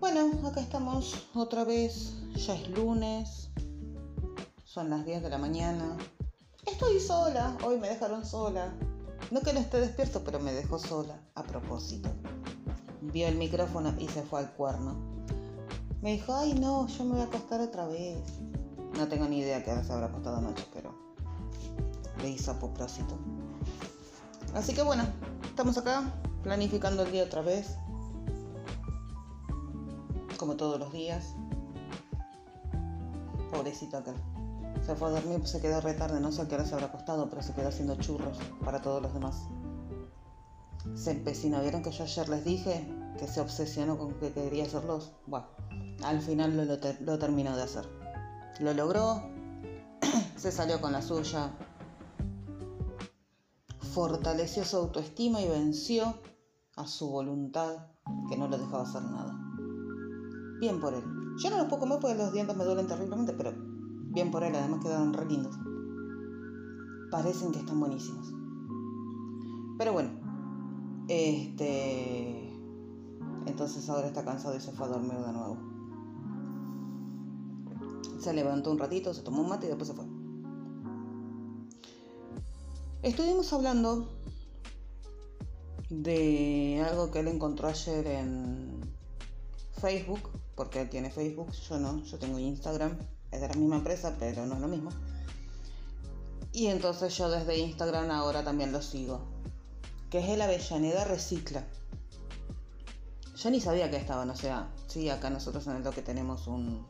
Bueno, acá estamos otra vez, ya es lunes, son las 10 de la mañana. Estoy sola, hoy me dejaron sola. No que no esté despierto, pero me dejó sola, a propósito. Vio el micrófono y se fue al cuerno. Me dijo, ay no, yo me voy a acostar otra vez. No tengo ni idea que ahora se habrá acostado anoche, pero le hizo a propósito. Así que bueno, estamos acá planificando el día otra vez como todos los días. Pobrecito aquel. Se fue a dormir, se quedó re tarde, no sé a qué hora se habrá acostado, pero se quedó haciendo churros para todos los demás. Se empecinó, ¿vieron que yo ayer les dije que se obsesionó con que quería hacerlos? Bueno, al final lo, lo terminó de hacer. Lo logró, se salió con la suya, fortaleció su autoestima y venció a su voluntad que no lo dejaba hacer nada. Bien por él. Yo no los puedo comer porque los dientes me duelen terriblemente, pero bien por él, además quedaron re lindos. Parecen que están buenísimos. Pero bueno, este. Entonces ahora está cansado y se fue a dormir de nuevo. Se levantó un ratito, se tomó un mate y después se fue. Estuvimos hablando de algo que él encontró ayer en Facebook porque él tiene Facebook, yo no, yo tengo Instagram, es de la misma empresa, pero no es lo mismo. Y entonces yo desde Instagram ahora también lo sigo, que es el Avellaneda Recicla. Yo ni sabía que estaban, o sea, sí, acá nosotros en el toque tenemos un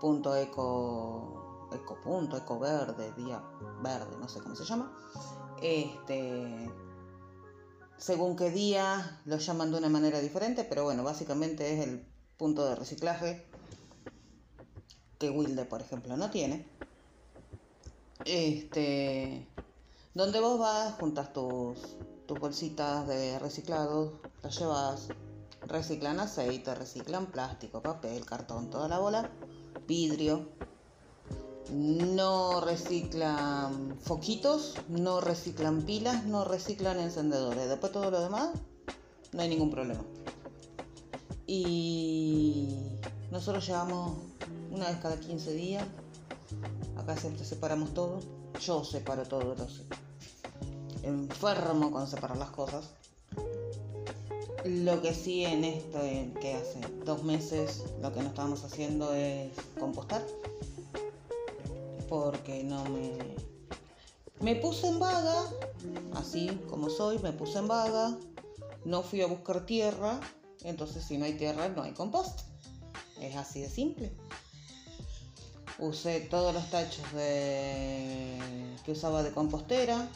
punto eco, eco punto, eco verde, día verde, no sé cómo se llama. Este, según qué día lo llaman de una manera diferente, pero bueno, básicamente es el punto de reciclaje que Wilde, por ejemplo, no tiene. Este, donde vos vas, juntas tus, tus bolsitas de reciclados, las llevas, reciclan aceite, reciclan plástico, papel, cartón, toda la bola, vidrio. No reciclan foquitos, no reciclan pilas, no reciclan encendedores. Después todo lo demás, no hay ningún problema. Y nosotros llevamos una vez cada 15 días. Acá siempre separamos todo. Yo separo todo, los enfermo con separar las cosas. Lo que sí en esto, que hace dos meses, lo que no estábamos haciendo es compostar. Porque no me... Me puse en vaga, así como soy, me puse en vaga. No fui a buscar tierra entonces si no hay tierra no hay compost. Es así de simple. Usé todos los tachos de... que usaba de compostera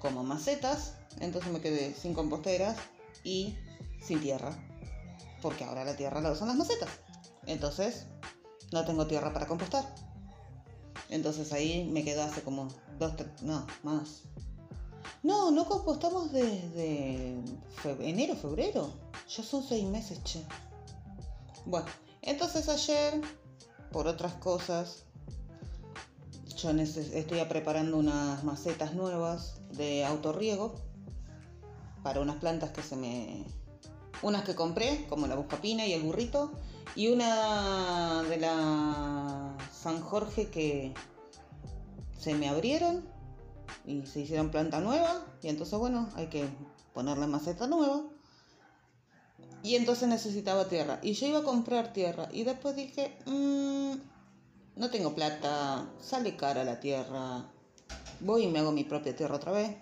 como macetas. Entonces me quedé sin composteras y sin tierra. Porque ahora la tierra la usan las macetas. Entonces no tengo tierra para compostar. Entonces ahí me quedó hace como dos, no, más. No, no compostamos desde enero, febrero. Ya son seis meses, che. Bueno, entonces ayer, por otras cosas, yo estoy preparando unas macetas nuevas de autorriego para unas plantas que se me... Unas que compré, como la buscapina y el burrito, y una de la San Jorge que se me abrieron y se hicieron planta nueva, y entonces bueno, hay que ponerle maceta nueva. Y entonces necesitaba tierra. Y yo iba a comprar tierra. Y después dije, mmm, no tengo plata, sale cara la tierra. Voy y me hago mi propia tierra otra vez.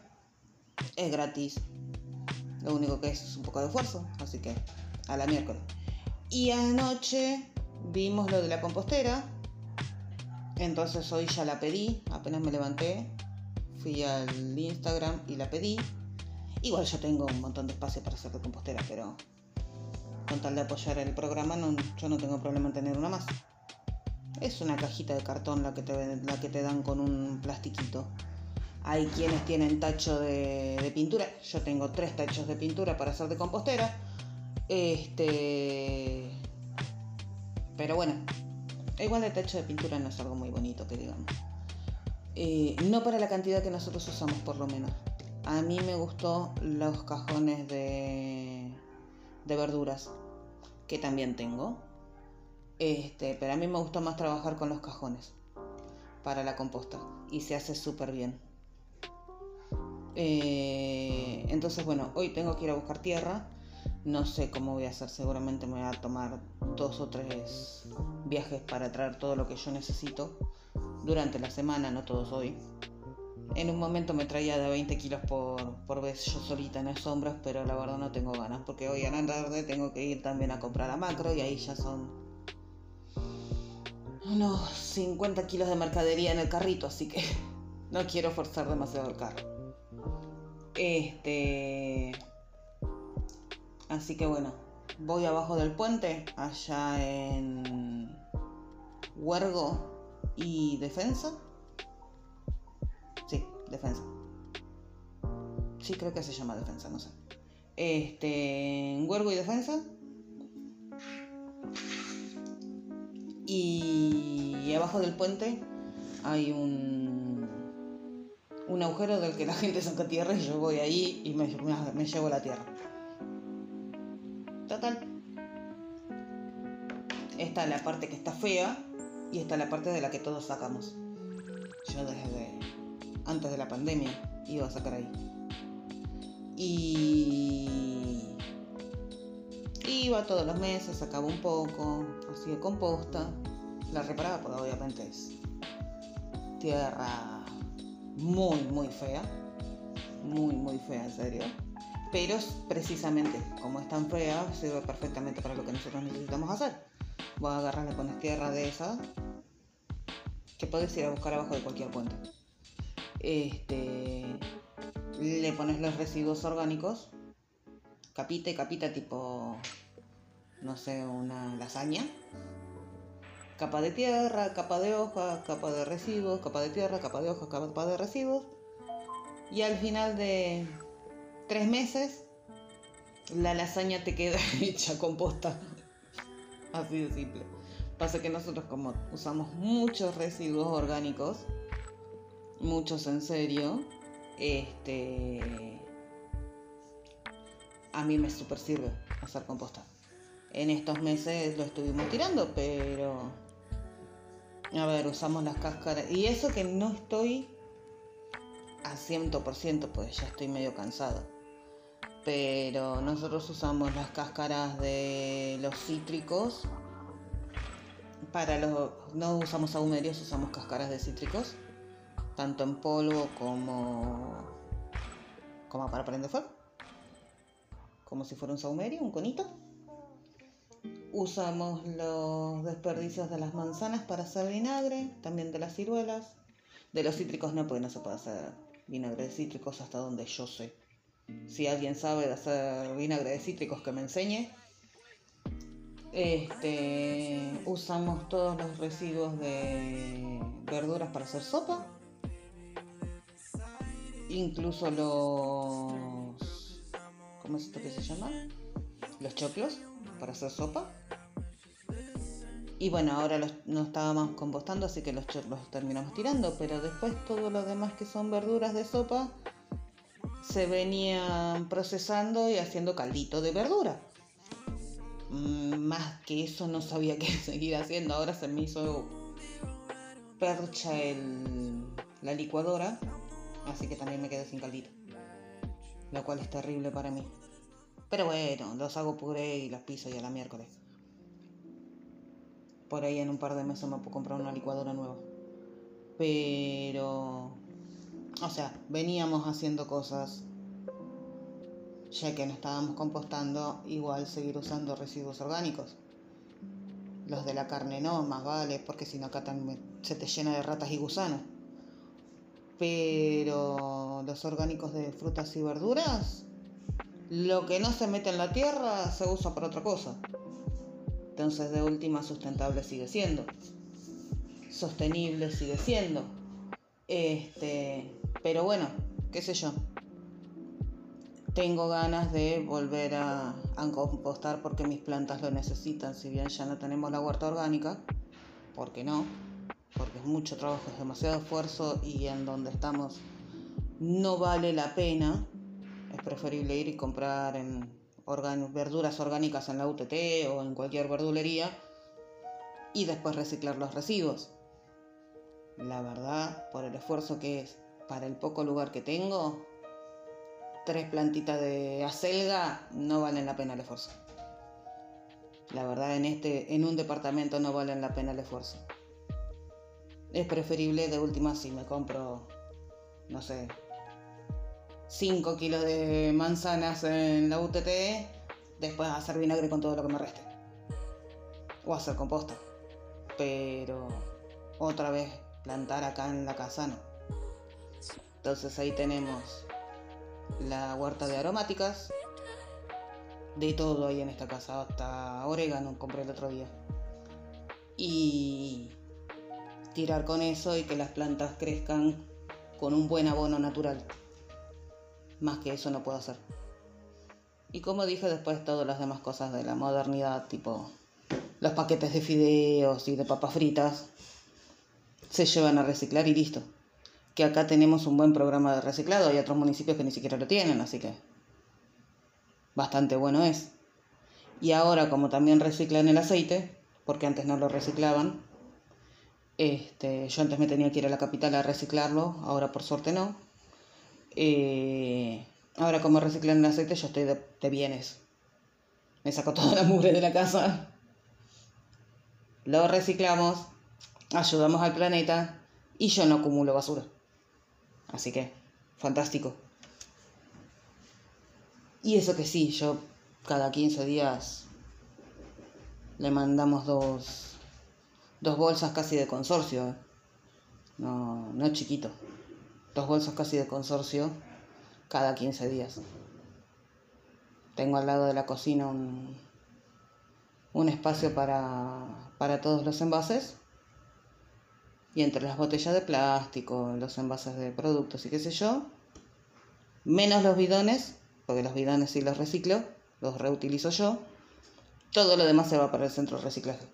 Es gratis. Lo único que es es un poco de esfuerzo. Así que a la miércoles. Y anoche vimos lo de la compostera. Entonces hoy ya la pedí. Apenas me levanté. Fui al Instagram y la pedí. Igual yo tengo un montón de espacio para hacer de compostera, pero con tal de apoyar el programa, yo no tengo problema en tener una más. Es una cajita de cartón la que te, dan con un plastiquito. Hay quienes tienen tacho de, pintura. Yo tengo tres tachos de pintura para hacer de compostera. Este. Pero bueno, igual el tacho de pintura no es algo muy bonito, que digamos. Eh, no para la cantidad que nosotros usamos, por lo menos. A mí me gustó los cajones de de verduras. que también tengo. Este, pero a mí me gustó más trabajar con los cajones para la composta y se hace súper bien. Eh, entonces, bueno, hoy tengo que ir a buscar tierra. No sé cómo voy a hacer, seguramente me voy a tomar dos o tres viajes para traer todo lo que yo necesito durante la semana, no todos hoy. En un momento me traía de 20 kilos por, por vez yo solita en las sombras, pero la verdad no tengo ganas, porque hoy a la tarde tengo que ir también a comprar a macro y ahí ya son unos 50 kilos de mercadería en el carrito, así que no quiero forzar demasiado el carro. Este. Así que bueno, voy abajo del puente, allá en Huergo y Defensa. Sí, Defensa. Sí, creo que se llama Defensa, no sé. Este, Huergo y Defensa. Y abajo del puente hay un, un agujero del que la gente saca tierra y yo voy ahí y me, me llevo la tierra. Total. Esta es la parte que está fea y esta es la parte de la que todos sacamos. Yo desde antes de la pandemia iba a sacar ahí. Y iba todos los meses, sacaba un poco, hacía composta, la reparaba porque obviamente es tierra muy, muy fea, muy, muy fea en serio. Pero precisamente como es tan fea, sirve perfectamente para lo que nosotros necesitamos hacer. Voy a agarrar, pones tierra de esa que puedes ir a buscar abajo de cualquier puente. Este, le pones los residuos orgánicos, capita y capita tipo, no sé, una lasaña. Capa de tierra, capa de hoja, capa de residuos, capa de tierra, capa de hoja, capa de residuos. Y al final de tres meses, la lasaña te queda hecha composta. Así de simple. Pasa que nosotros como usamos muchos residuos orgánicos, muchos en serio, este a mí me super sirve hacer composta. En estos meses lo estuvimos tirando, pero a ver, usamos las cáscaras y eso que no estoy a 100%, pues ya estoy medio cansado. Pero nosotros usamos las cáscaras de los cítricos para los no usamos ahumerios, usamos cáscaras de cítricos tanto en polvo como, como para prender fuego, como si fuera un saumerio, un conito. Usamos los desperdicios de las manzanas para hacer vinagre, también de las ciruelas. De los cítricos no, porque no se puede hacer vinagre de cítricos hasta donde yo sé. Si alguien sabe de hacer vinagre de cítricos, que me enseñe. Este, usamos todos los residuos de verduras para hacer sopa incluso los... ¿Cómo es esto que se llama? Los choclos para hacer sopa. Y bueno, ahora los, no estábamos compostando, así que los choclos terminamos tirando, pero después todo lo demás que son verduras de sopa se venían procesando y haciendo caldito de verdura. Mm, más que eso no sabía qué seguir haciendo. Ahora se me hizo percha el, la licuadora Así que también me quedé sin caldito. Lo cual es terrible para mí. Pero bueno, los hago puré y las piso ya la miércoles. Por ahí en un par de meses me puedo comprar una licuadora nueva. Pero... O sea, veníamos haciendo cosas. Ya que no estábamos compostando, igual seguir usando residuos orgánicos. Los de la carne no, más vale, porque si no acá se te llena de ratas y gusanos pero los orgánicos de frutas y verduras, lo que no se mete en la tierra se usa para otra cosa. Entonces de última sustentable sigue siendo. Sostenible sigue siendo. Este, pero bueno, qué sé yo. Tengo ganas de volver a, compostar porque mis plantas lo necesitan, si bien ya no tenemos la huerta orgánica, ¿por qué no? porque es mucho trabajo, es demasiado esfuerzo y en donde estamos no vale la pena. Es preferible ir y comprar en verduras orgánicas en la UTT o en cualquier verdulería y después reciclar los residuos. La verdad, por el esfuerzo que es, para el poco lugar que tengo, tres plantitas de acelga no valen la pena el esfuerzo. La verdad, en, este, en un departamento no valen la pena el esfuerzo. Es preferible de última si me compro, no sé, 5 kilos de manzanas en la UTT, después hacer vinagre con todo lo que me reste. O hacer composta. Pero otra vez plantar acá en la casa no. Entonces ahí tenemos la huerta de aromáticas. De todo ahí en esta casa, hasta orégano compré el otro día. Y tirar con eso y que las plantas crezcan con un buen abono natural. Más que eso no puedo hacer. Y como dije después todas las demás cosas de la modernidad, tipo los paquetes de fideos y de papas fritas, se llevan a reciclar y listo. Que acá tenemos un buen programa de reciclado, hay otros municipios que ni siquiera lo tienen, así que bastante bueno es. Y ahora como también reciclan el aceite, porque antes no lo reciclaban, este, yo antes me tenía que ir a la capital a reciclarlo, ahora por suerte no. Eh, ahora como reciclan el aceite yo estoy de, de bienes. Me saco toda la mugre de la casa. Lo reciclamos, ayudamos al planeta y yo no acumulo basura. Así que, fantástico. Y eso que sí, yo cada 15 días le mandamos dos, dos bolsas casi de consorcio. ¿eh? No, no chiquito. Dos bolsas casi de consorcio cada 15 días. Tengo al lado de la cocina un, un espacio para, para todos los envases y entre las botellas de plástico, los envases de productos y qué sé yo, menos los bidones, porque los bidones sí los reciclo, los reutilizo yo, todo lo demás se va para el centro de reciclaje,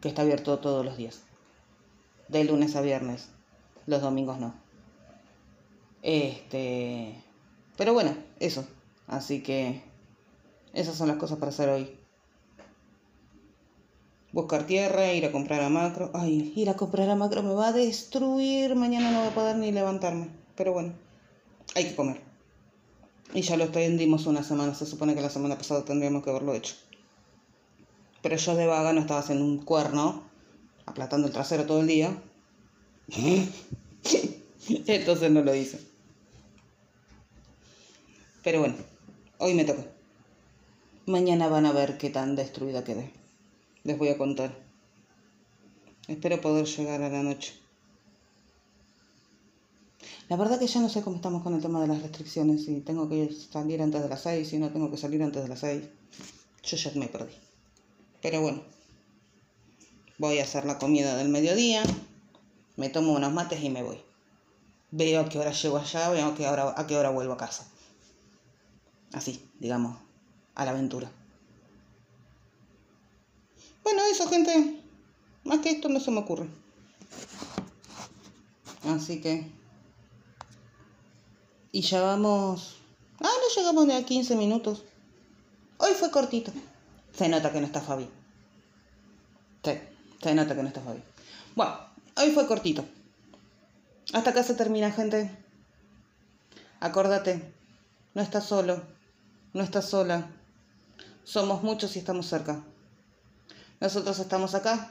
que está abierto todos los días, de lunes a viernes, los domingos no. Este, pero bueno, eso, así que esas son las cosas para hacer hoy buscar tierra, ir a comprar a macro. Ay, ir a comprar a macro me va a destruir. Mañana no voy a poder ni levantarme. Pero bueno, hay que comer. Y ya lo extendimos una semana. Se supone que la semana pasada tendríamos que haberlo hecho. Pero yo de vaga no estaba haciendo un cuerno, aplatando el trasero todo el día. Entonces no lo hice. Pero bueno, hoy me toca. Mañana van a ver qué tan destruida quedé les voy a contar. Espero poder llegar a la noche. La verdad que ya no sé cómo estamos con el tema de las restricciones, si tengo que salir antes de las 6, si no tengo que salir antes de las 6. Yo ya me perdí. Pero bueno, voy a hacer la comida del mediodía, me tomo unos mates y me voy. Veo a qué hora llego allá, veo a qué hora, a qué hora vuelvo a casa. Así, digamos, a la aventura. Bueno, eso, gente. Más que esto no se me ocurre. Así que. Y ya vamos. Ah, no llegamos ni a 15 minutos. Hoy fue cortito. Se nota que no está Fabi. Sí, se nota que no está Fabi. Bueno, hoy fue cortito. Hasta acá se termina, gente. Acordate, no estás solo, no estás sola. Somos muchos y estamos cerca. Nosotros estamos acá.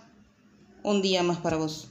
Un día más para vos.